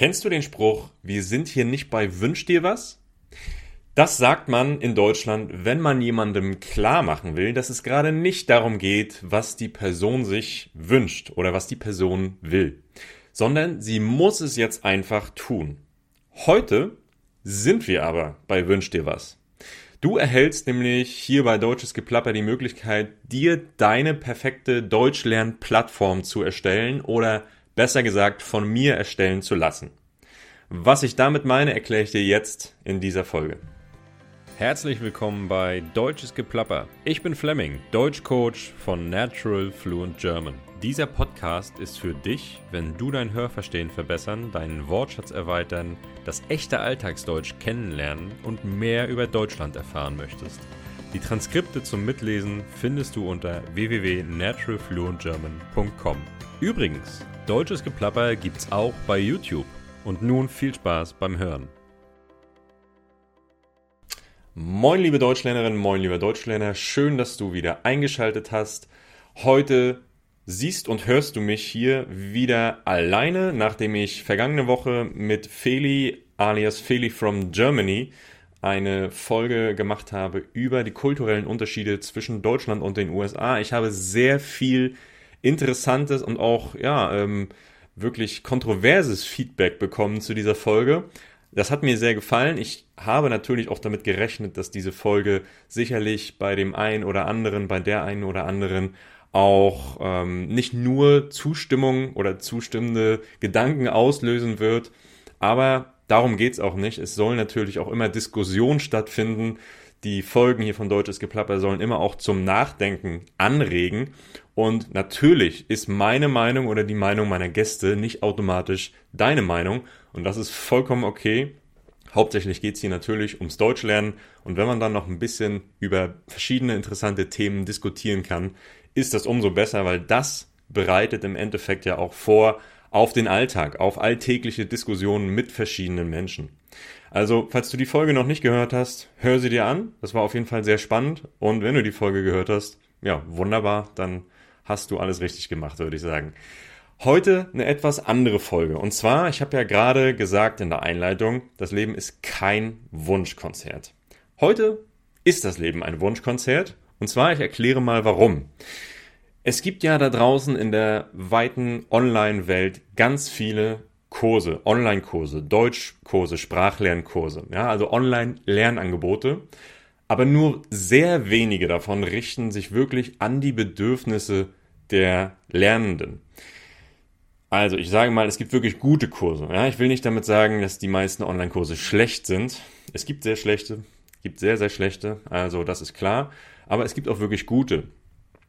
Kennst du den Spruch, wir sind hier nicht bei Wünsch dir was? Das sagt man in Deutschland, wenn man jemandem klar machen will, dass es gerade nicht darum geht, was die Person sich wünscht oder was die Person will, sondern sie muss es jetzt einfach tun. Heute sind wir aber bei Wünsch dir was. Du erhältst nämlich hier bei Deutsches Geplapper die Möglichkeit, dir deine perfekte Deutschlernplattform zu erstellen oder besser gesagt von mir erstellen zu lassen. Was ich damit meine, erkläre ich dir jetzt in dieser Folge. Herzlich willkommen bei Deutsches Geplapper. Ich bin Fleming, Deutschcoach von Natural Fluent German. Dieser Podcast ist für dich, wenn du dein Hörverstehen verbessern, deinen Wortschatz erweitern, das echte Alltagsdeutsch kennenlernen und mehr über Deutschland erfahren möchtest. Die Transkripte zum Mitlesen findest du unter www.naturalfluentgerman.com. Übrigens, Deutsches Geplapper gibt's auch bei YouTube. Und nun viel Spaß beim Hören. Moin liebe Deutschlernerinnen, moin lieber Deutschlerner, schön, dass du wieder eingeschaltet hast. Heute siehst und hörst du mich hier wieder alleine, nachdem ich vergangene Woche mit Feli alias Feli from Germany eine Folge gemacht habe über die kulturellen Unterschiede zwischen Deutschland und den USA. Ich habe sehr viel interessantes und auch ja ähm, wirklich kontroverses Feedback bekommen zu dieser Folge. Das hat mir sehr gefallen. Ich habe natürlich auch damit gerechnet, dass diese Folge sicherlich bei dem einen oder anderen, bei der einen oder anderen auch ähm, nicht nur Zustimmung oder zustimmende Gedanken auslösen wird, aber darum geht's auch nicht. Es soll natürlich auch immer Diskussion stattfinden die Folgen hier von Deutsches Geplapper sollen immer auch zum Nachdenken anregen. Und natürlich ist meine Meinung oder die Meinung meiner Gäste nicht automatisch deine Meinung. Und das ist vollkommen okay. Hauptsächlich geht's hier natürlich ums Deutschlernen. Und wenn man dann noch ein bisschen über verschiedene interessante Themen diskutieren kann, ist das umso besser, weil das bereitet im Endeffekt ja auch vor auf den Alltag, auf alltägliche Diskussionen mit verschiedenen Menschen. Also, falls du die Folge noch nicht gehört hast, hör sie dir an. Das war auf jeden Fall sehr spannend. Und wenn du die Folge gehört hast, ja, wunderbar, dann hast du alles richtig gemacht, würde ich sagen. Heute eine etwas andere Folge. Und zwar, ich habe ja gerade gesagt in der Einleitung, das Leben ist kein Wunschkonzert. Heute ist das Leben ein Wunschkonzert. Und zwar, ich erkläre mal warum. Es gibt ja da draußen in der weiten Online-Welt ganz viele Kurse, Online-Kurse, Deutschkurse, Sprachlernkurse, ja, also Online-Lernangebote. Aber nur sehr wenige davon richten sich wirklich an die Bedürfnisse der Lernenden. Also ich sage mal, es gibt wirklich gute Kurse. Ja? Ich will nicht damit sagen, dass die meisten Online-Kurse schlecht sind. Es gibt sehr schlechte, gibt sehr, sehr schlechte, also das ist klar. Aber es gibt auch wirklich gute.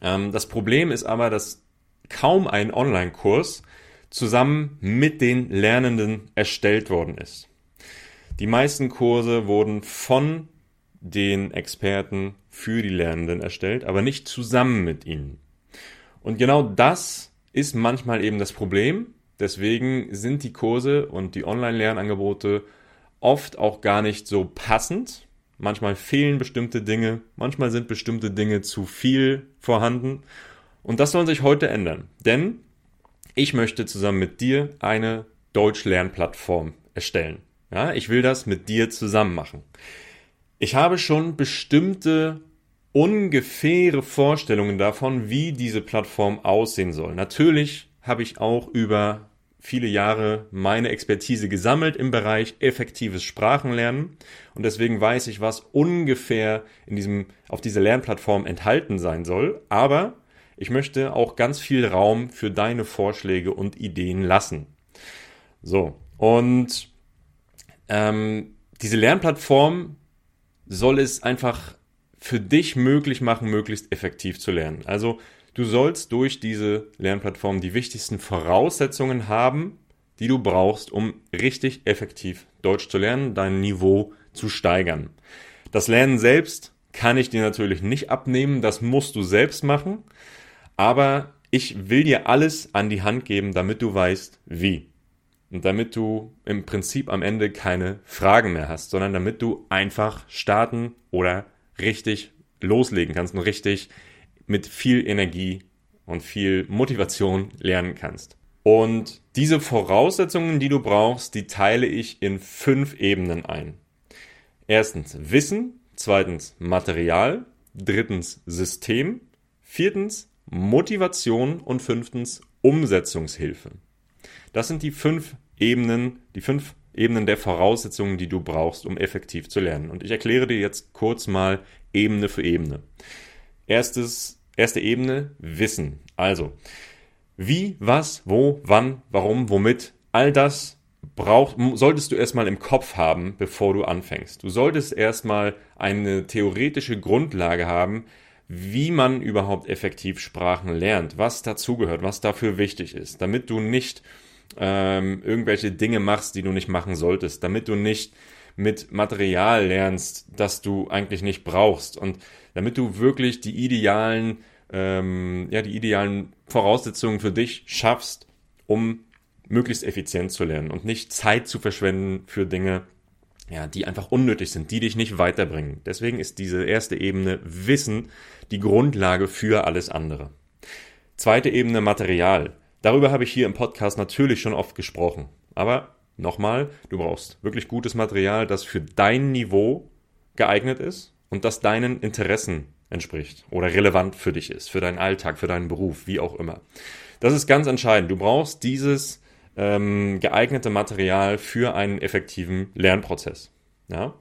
Ähm, das Problem ist aber, dass kaum ein Online-Kurs zusammen mit den Lernenden erstellt worden ist. Die meisten Kurse wurden von den Experten für die Lernenden erstellt, aber nicht zusammen mit ihnen. Und genau das ist manchmal eben das Problem. Deswegen sind die Kurse und die Online-Lernangebote oft auch gar nicht so passend. Manchmal fehlen bestimmte Dinge, manchmal sind bestimmte Dinge zu viel vorhanden. Und das soll sich heute ändern. Denn ich möchte zusammen mit dir eine Deutsch-Lernplattform erstellen. Ja, ich will das mit dir zusammen machen. Ich habe schon bestimmte ungefähre Vorstellungen davon, wie diese Plattform aussehen soll. Natürlich habe ich auch über viele Jahre meine Expertise gesammelt im Bereich effektives Sprachenlernen und deswegen weiß ich, was ungefähr in diesem, auf dieser Lernplattform enthalten sein soll. Aber ich möchte auch ganz viel Raum für deine Vorschläge und Ideen lassen. So, und ähm, diese Lernplattform soll es einfach für dich möglich machen, möglichst effektiv zu lernen. Also du sollst durch diese Lernplattform die wichtigsten Voraussetzungen haben, die du brauchst, um richtig effektiv Deutsch zu lernen, dein Niveau zu steigern. Das Lernen selbst kann ich dir natürlich nicht abnehmen, das musst du selbst machen. Aber ich will dir alles an die Hand geben, damit du weißt, wie. Und damit du im Prinzip am Ende keine Fragen mehr hast, sondern damit du einfach starten oder richtig loslegen kannst und richtig mit viel Energie und viel Motivation lernen kannst. Und Diese Voraussetzungen, die du brauchst, die teile ich in fünf Ebenen ein. Erstens Wissen, zweitens Material, drittens System, viertens Motivation und fünftens Umsetzungshilfe. Das sind die fünf Ebenen, die fünf Ebenen der Voraussetzungen, die du brauchst, um effektiv zu lernen. Und ich erkläre dir jetzt kurz mal Ebene für Ebene. Erstes, erste Ebene, Wissen. Also, wie, was, wo, wann, warum, womit, all das braucht, solltest du erstmal im Kopf haben, bevor du anfängst. Du solltest erstmal eine theoretische Grundlage haben, wie man überhaupt effektiv Sprachen lernt, was dazugehört, was dafür wichtig ist, damit du nicht ähm, irgendwelche Dinge machst, die du nicht machen solltest, damit du nicht mit Material lernst, das du eigentlich nicht brauchst und damit du wirklich die idealen, ähm, ja, die idealen Voraussetzungen für dich schaffst, um möglichst effizient zu lernen und nicht Zeit zu verschwenden für Dinge, ja, die einfach unnötig sind, die dich nicht weiterbringen. Deswegen ist diese erste Ebene Wissen die Grundlage für alles andere. Zweite Ebene Material. Darüber habe ich hier im Podcast natürlich schon oft gesprochen. Aber nochmal, du brauchst wirklich gutes Material, das für dein Niveau geeignet ist und das deinen Interessen entspricht oder relevant für dich ist, für deinen Alltag, für deinen Beruf, wie auch immer. Das ist ganz entscheidend. Du brauchst dieses ähm, geeignete Material für einen effektiven Lernprozess. Ja?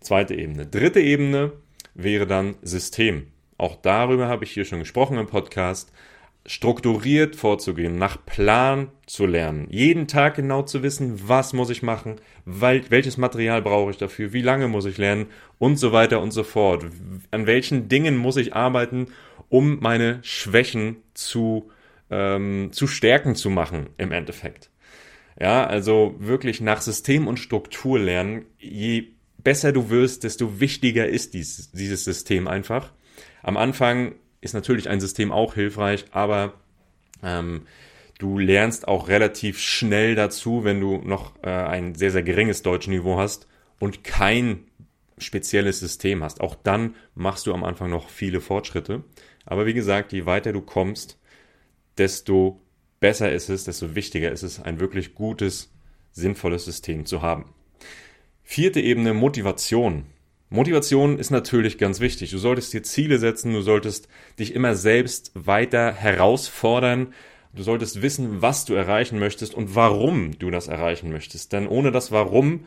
Zweite Ebene. Dritte Ebene wäre dann System. Auch darüber habe ich hier schon gesprochen im Podcast strukturiert vorzugehen, nach Plan zu lernen, jeden Tag genau zu wissen, was muss ich machen, welches Material brauche ich dafür, wie lange muss ich lernen und so weiter und so fort. An welchen Dingen muss ich arbeiten, um meine Schwächen zu, ähm, zu Stärken zu machen im Endeffekt. Ja, also wirklich nach System und Struktur lernen. Je besser du wirst, desto wichtiger ist dies, dieses System einfach. Am Anfang ist natürlich ein System auch hilfreich, aber ähm, du lernst auch relativ schnell dazu, wenn du noch äh, ein sehr, sehr geringes Deutschniveau hast und kein spezielles System hast. Auch dann machst du am Anfang noch viele Fortschritte. Aber wie gesagt, je weiter du kommst, desto besser ist es, desto wichtiger ist es, ein wirklich gutes, sinnvolles System zu haben. Vierte Ebene Motivation. Motivation ist natürlich ganz wichtig. Du solltest dir Ziele setzen, du solltest dich immer selbst weiter herausfordern, du solltest wissen, was du erreichen möchtest und warum du das erreichen möchtest. Denn ohne das Warum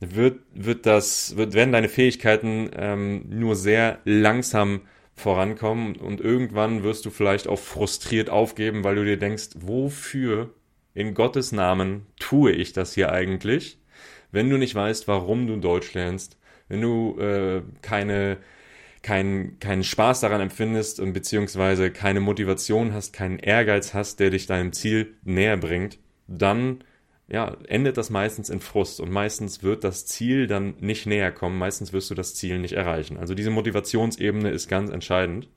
wird, wird das, wird, werden deine Fähigkeiten ähm, nur sehr langsam vorankommen und irgendwann wirst du vielleicht auch frustriert aufgeben, weil du dir denkst, wofür in Gottes Namen tue ich das hier eigentlich, wenn du nicht weißt, warum du Deutsch lernst, wenn du äh, keine keinen keinen Spaß daran empfindest und beziehungsweise keine Motivation hast, keinen Ehrgeiz hast, der dich deinem Ziel näher bringt, dann ja, endet das meistens in Frust und meistens wird das Ziel dann nicht näher kommen, meistens wirst du das Ziel nicht erreichen. Also diese Motivationsebene ist ganz entscheidend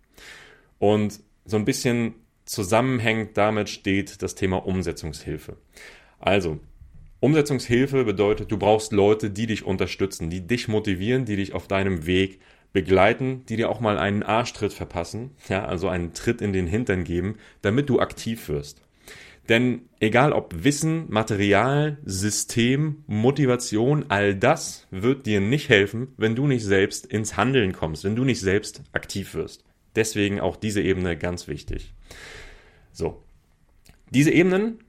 und so ein bisschen zusammenhängend damit steht das Thema Umsetzungshilfe. Also, Umsetzungshilfe bedeutet, du brauchst Leute, die dich unterstützen, die dich motivieren, die dich auf deinem Weg begleiten, die dir auch mal einen Arschtritt verpassen, ja, also einen Tritt in den Hintern geben, damit du aktiv wirst. Denn egal ob Wissen, Material, System, Motivation, all das wird dir nicht helfen, wenn du nicht selbst ins Handeln kommst, wenn du nicht selbst aktiv wirst. Deswegen auch diese Ebene ganz wichtig. So. Diese Ebenen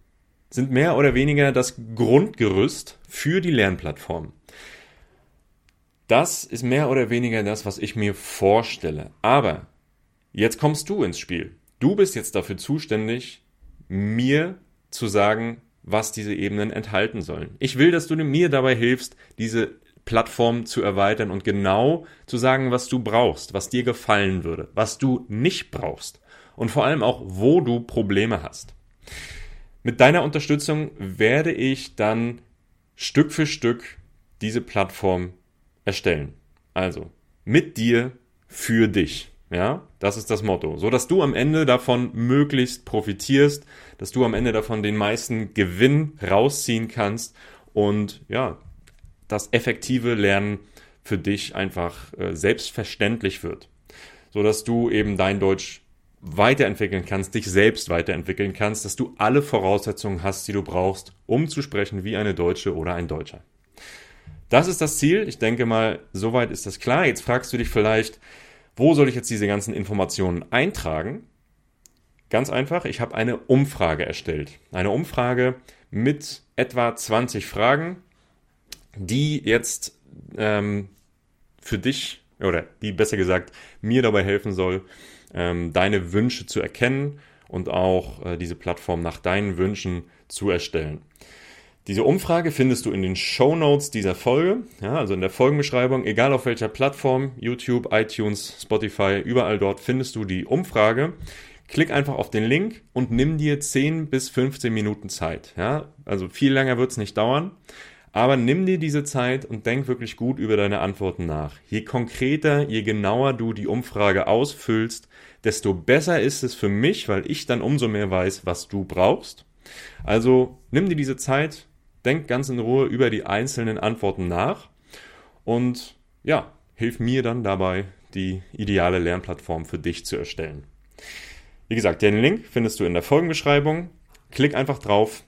sind mehr oder weniger das Grundgerüst für die Lernplattform. Das ist mehr oder weniger das, was ich mir vorstelle. Aber jetzt kommst du ins Spiel. Du bist jetzt dafür zuständig, mir zu sagen, was diese Ebenen enthalten sollen. Ich will, dass du mir dabei hilfst, diese Plattform zu erweitern und genau zu sagen, was du brauchst, was dir gefallen würde, was du nicht brauchst und vor allem auch, wo du Probleme hast. Mit deiner Unterstützung werde ich dann Stück für Stück diese Plattform erstellen. Also mit dir für dich. Ja, das ist das Motto. So dass du am Ende davon möglichst profitierst, dass du am Ende davon den meisten Gewinn rausziehen kannst und ja, das effektive Lernen für dich einfach äh, selbstverständlich wird. So dass du eben dein Deutsch weiterentwickeln kannst, dich selbst weiterentwickeln kannst, dass du alle Voraussetzungen hast, die du brauchst, um zu sprechen wie eine Deutsche oder ein Deutscher. Das ist das Ziel. Ich denke mal, soweit ist das klar. Jetzt fragst du dich vielleicht, wo soll ich jetzt diese ganzen Informationen eintragen? Ganz einfach, ich habe eine Umfrage erstellt. Eine Umfrage mit etwa 20 Fragen, die jetzt ähm, für dich oder die besser gesagt mir dabei helfen soll, ähm, deine Wünsche zu erkennen und auch äh, diese Plattform nach deinen Wünschen zu erstellen. Diese Umfrage findest du in den Show Notes dieser Folge, ja, also in der Folgenbeschreibung, egal auf welcher Plattform, YouTube, iTunes, Spotify, überall dort findest du die Umfrage. Klick einfach auf den Link und nimm dir 10 bis 15 Minuten Zeit. Ja? Also viel länger wird es nicht dauern. Aber nimm dir diese Zeit und denk wirklich gut über deine Antworten nach. Je konkreter, je genauer du die Umfrage ausfüllst, desto besser ist es für mich, weil ich dann umso mehr weiß, was du brauchst. Also nimm dir diese Zeit, denk ganz in Ruhe über die einzelnen Antworten nach und ja, hilf mir dann dabei, die ideale Lernplattform für dich zu erstellen. Wie gesagt, den Link findest du in der Folgenbeschreibung. Klick einfach drauf,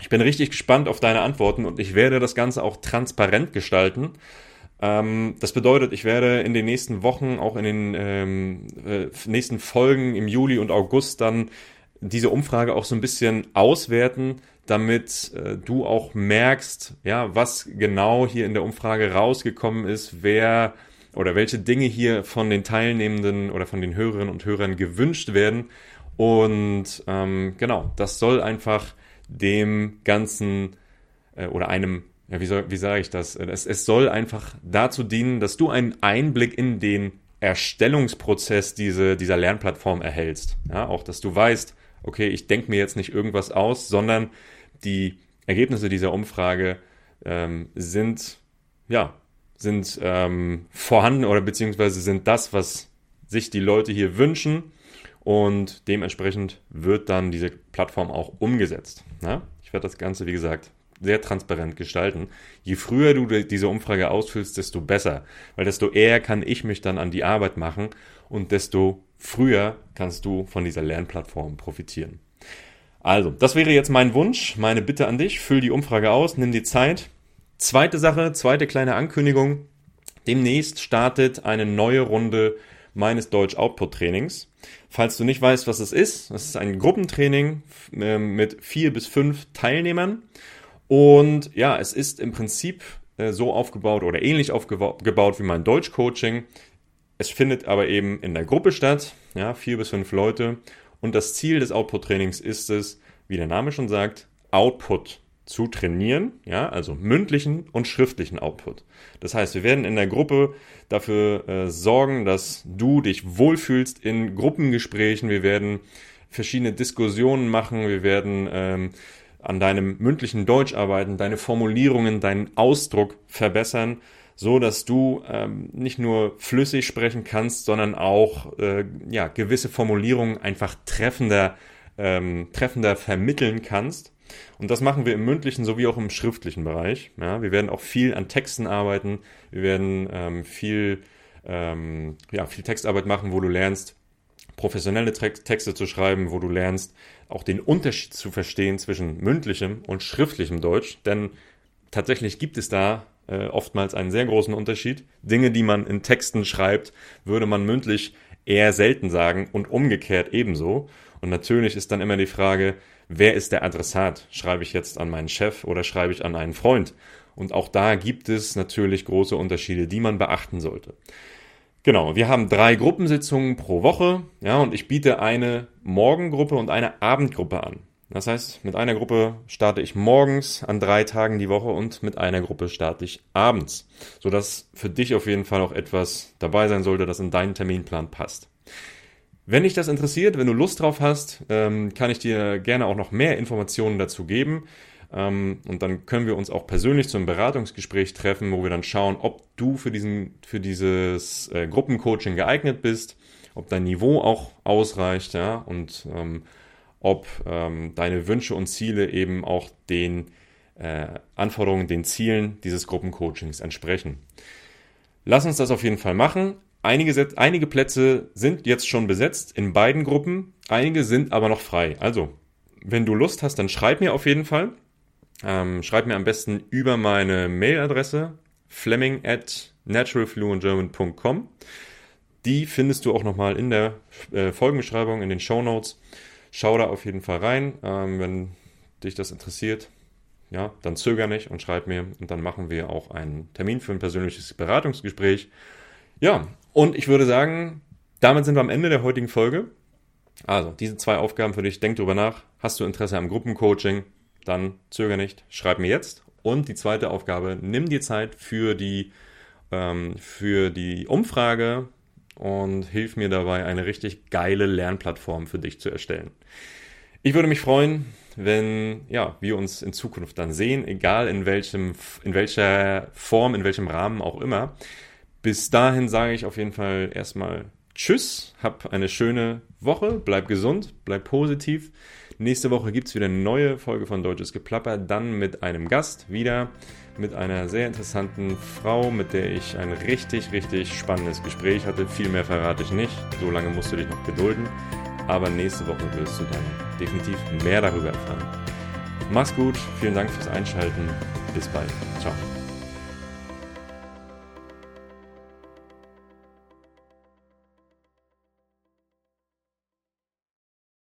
ich bin richtig gespannt auf deine Antworten und ich werde das Ganze auch transparent gestalten. Ähm, das bedeutet, ich werde in den nächsten Wochen, auch in den ähm, äh, nächsten Folgen im Juli und August dann diese Umfrage auch so ein bisschen auswerten, damit äh, du auch merkst, ja, was genau hier in der Umfrage rausgekommen ist, wer oder welche Dinge hier von den Teilnehmenden oder von den Hörerinnen und Hörern gewünscht werden. Und ähm, genau, das soll einfach dem Ganzen äh, oder einem, ja, wie, soll, wie sage ich das? Es, es soll einfach dazu dienen, dass du einen Einblick in den Erstellungsprozess diese, dieser Lernplattform erhältst. Ja, auch, dass du weißt, okay, ich denke mir jetzt nicht irgendwas aus, sondern die Ergebnisse dieser Umfrage ähm, sind, ja, sind ähm, vorhanden oder beziehungsweise sind das, was sich die Leute hier wünschen und dementsprechend wird dann diese Plattform auch umgesetzt. Ja? Ich werde das Ganze, wie gesagt, sehr transparent gestalten. Je früher du diese Umfrage ausfüllst, desto besser, weil desto eher kann ich mich dann an die Arbeit machen und desto früher kannst du von dieser Lernplattform profitieren. Also, das wäre jetzt mein Wunsch, meine Bitte an dich. Füll die Umfrage aus, nimm die Zeit. Zweite Sache, zweite kleine Ankündigung. Demnächst startet eine neue Runde meines Deutsch Output Trainings. Falls du nicht weißt, was es ist, das ist ein Gruppentraining ähm, mit vier bis fünf Teilnehmern. Und ja, es ist im Prinzip äh, so aufgebaut oder ähnlich aufgebaut wie mein Deutsch-Coaching. Es findet aber eben in der Gruppe statt, ja, vier bis fünf Leute. Und das Ziel des Output-Trainings ist es, wie der Name schon sagt, Output zu trainieren, ja, also mündlichen und schriftlichen Output. Das heißt, wir werden in der Gruppe dafür äh, sorgen, dass du dich wohlfühlst in Gruppengesprächen. Wir werden verschiedene Diskussionen machen. Wir werden ähm, an deinem mündlichen Deutsch arbeiten, deine Formulierungen, deinen Ausdruck verbessern, so dass du ähm, nicht nur flüssig sprechen kannst, sondern auch äh, ja gewisse Formulierungen einfach treffender ähm, treffender vermitteln kannst. Und das machen wir im mündlichen sowie auch im schriftlichen Bereich. Ja, wir werden auch viel an Texten arbeiten. Wir werden ähm, viel, ähm, ja, viel Textarbeit machen, wo du lernst, professionelle Texte zu schreiben, wo du lernst, auch den Unterschied zu verstehen zwischen mündlichem und schriftlichem Deutsch. Denn tatsächlich gibt es da äh, oftmals einen sehr großen Unterschied. Dinge, die man in Texten schreibt, würde man mündlich eher selten sagen und umgekehrt ebenso. Und natürlich ist dann immer die Frage, wer ist der Adressat? Schreibe ich jetzt an meinen Chef oder schreibe ich an einen Freund? Und auch da gibt es natürlich große Unterschiede, die man beachten sollte. Genau, wir haben drei Gruppensitzungen pro Woche, ja, und ich biete eine Morgengruppe und eine Abendgruppe an. Das heißt, mit einer Gruppe starte ich morgens an drei Tagen die Woche und mit einer Gruppe starte ich abends, sodass für dich auf jeden Fall auch etwas dabei sein sollte, das in deinen Terminplan passt. Wenn dich das interessiert, wenn du Lust drauf hast, ähm, kann ich dir gerne auch noch mehr Informationen dazu geben. Ähm, und dann können wir uns auch persönlich zum Beratungsgespräch treffen, wo wir dann schauen, ob du für, diesen, für dieses äh, Gruppencoaching geeignet bist, ob dein Niveau auch ausreicht, ja, und ähm, ob ähm, deine Wünsche und Ziele eben auch den äh, Anforderungen, den Zielen dieses Gruppencoachings entsprechen. Lass uns das auf jeden Fall machen. Einige, einige Plätze sind jetzt schon besetzt in beiden Gruppen, einige sind aber noch frei. Also, wenn du Lust hast, dann schreib mir auf jeden Fall. Ähm, schreib mir am besten über meine Mailadresse fleming at naturalfluentgerman.com. Die findest du auch nochmal in der äh, Folgenbeschreibung, in den Show Notes. Schau da auf jeden Fall rein, ähm, wenn dich das interessiert. Ja, dann zöger nicht und schreib mir und dann machen wir auch einen Termin für ein persönliches Beratungsgespräch. Ja, und ich würde sagen, damit sind wir am Ende der heutigen Folge. Also, diese zwei Aufgaben für dich, denk drüber nach. Hast du Interesse am Gruppencoaching? Dann zöger nicht, schreib mir jetzt. Und die zweite Aufgabe, nimm dir Zeit für die, ähm, für die Umfrage und hilf mir dabei, eine richtig geile Lernplattform für dich zu erstellen. Ich würde mich freuen, wenn ja, wir uns in Zukunft dann sehen, egal in welchem, in welcher Form, in welchem Rahmen auch immer. Bis dahin sage ich auf jeden Fall erstmal Tschüss, hab eine schöne Woche, bleib gesund, bleib positiv. Nächste Woche gibt es wieder eine neue Folge von Deutsches Geplapper, dann mit einem Gast wieder, mit einer sehr interessanten Frau, mit der ich ein richtig, richtig spannendes Gespräch hatte. Viel mehr verrate ich nicht, so lange musst du dich noch gedulden. Aber nächste Woche wirst du dann definitiv mehr darüber erfahren. Mach's gut, vielen Dank fürs Einschalten, bis bald. Ciao.